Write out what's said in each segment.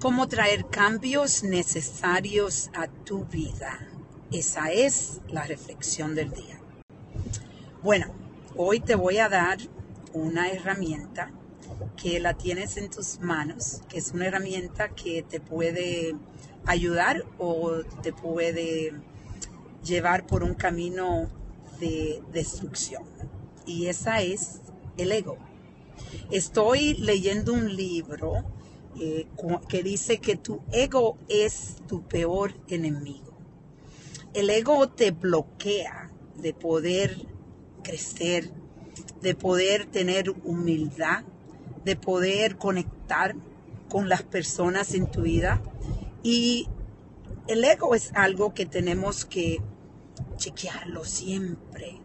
cómo traer cambios necesarios a tu vida. Esa es la reflexión del día. Bueno, hoy te voy a dar una herramienta que la tienes en tus manos, que es una herramienta que te puede ayudar o te puede llevar por un camino de destrucción. Y esa es el ego. Estoy leyendo un libro eh, que dice que tu ego es tu peor enemigo. El ego te bloquea de poder crecer, de poder tener humildad, de poder conectar con las personas en tu vida. Y el ego es algo que tenemos que chequearlo siempre,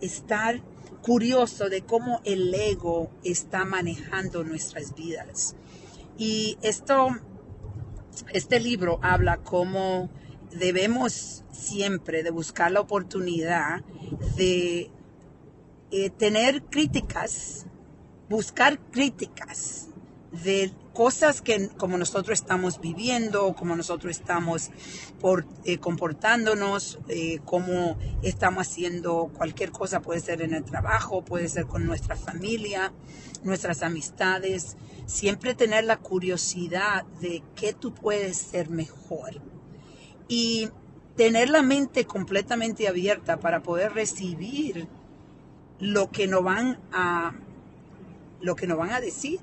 estar curioso de cómo el ego está manejando nuestras vidas. Y esto, este libro habla cómo debemos siempre de buscar la oportunidad de eh, tener críticas, buscar críticas de cosas que como nosotros estamos viviendo, como nosotros estamos por, eh, comportándonos, eh, como estamos haciendo cualquier cosa, puede ser en el trabajo, puede ser con nuestra familia, nuestras amistades, siempre tener la curiosidad de qué tú puedes ser mejor y tener la mente completamente abierta para poder recibir lo que nos van a lo que nos van a decir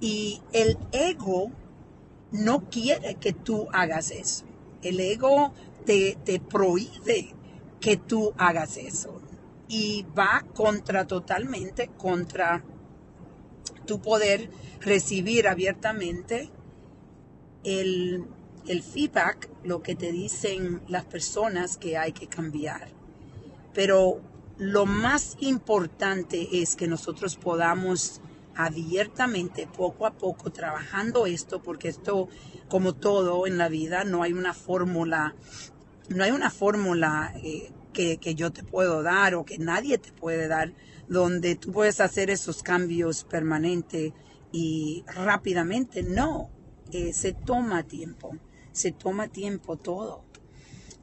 y el ego no quiere que tú hagas eso. El ego te, te prohíbe que tú hagas eso. Y va contra totalmente, contra tu poder recibir abiertamente el, el feedback, lo que te dicen las personas que hay que cambiar. Pero lo más importante es que nosotros podamos abiertamente, poco a poco, trabajando esto, porque esto, como todo en la vida, no hay una fórmula, no hay una fórmula eh, que, yo te puedo dar o que nadie te puede dar, donde tú puedes hacer esos cambios permanentes y rápidamente. No, eh, se toma tiempo, se toma tiempo todo.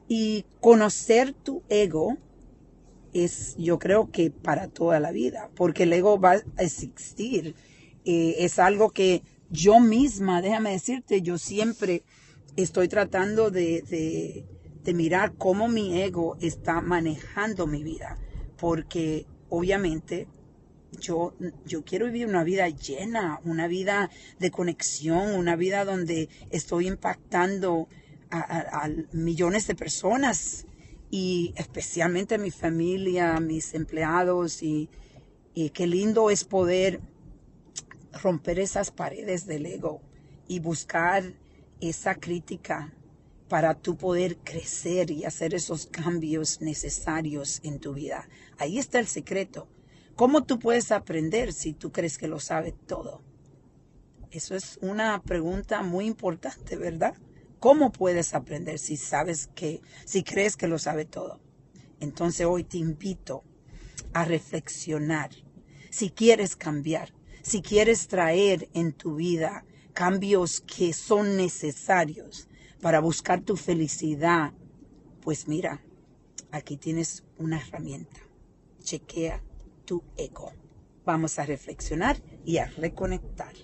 Y conocer tu ego es yo creo que para toda la vida, porque el ego va a existir. Eh, es algo que yo misma, déjame decirte, yo siempre estoy tratando de, de, mirar cómo mi ego está manejando mi vida, porque obviamente yo, yo, quiero vivir una vida llena, una vida de conexión, una vida donde estoy impactando a millones de personas y especialmente mi familia, mis empleados y, qué lindo es poder romper esas paredes del ego y buscar esa crítica para tú poder crecer y hacer esos cambios necesarios en tu vida. Ahí está el secreto. ¿Cómo tú puedes aprender si tú crees que lo sabes todo? Eso es una pregunta muy importante, ¿verdad? ¿Cómo puedes aprender si sabes que, si crees que lo sabe todo? Entonces hoy te invito a reflexionar. Si quieres cambiar, si quieres traer en tu vida cambios que son necesarios para buscar tu felicidad, pues mira, aquí tienes una herramienta. Chequea tu ego. Vamos a reflexionar y a reconectar.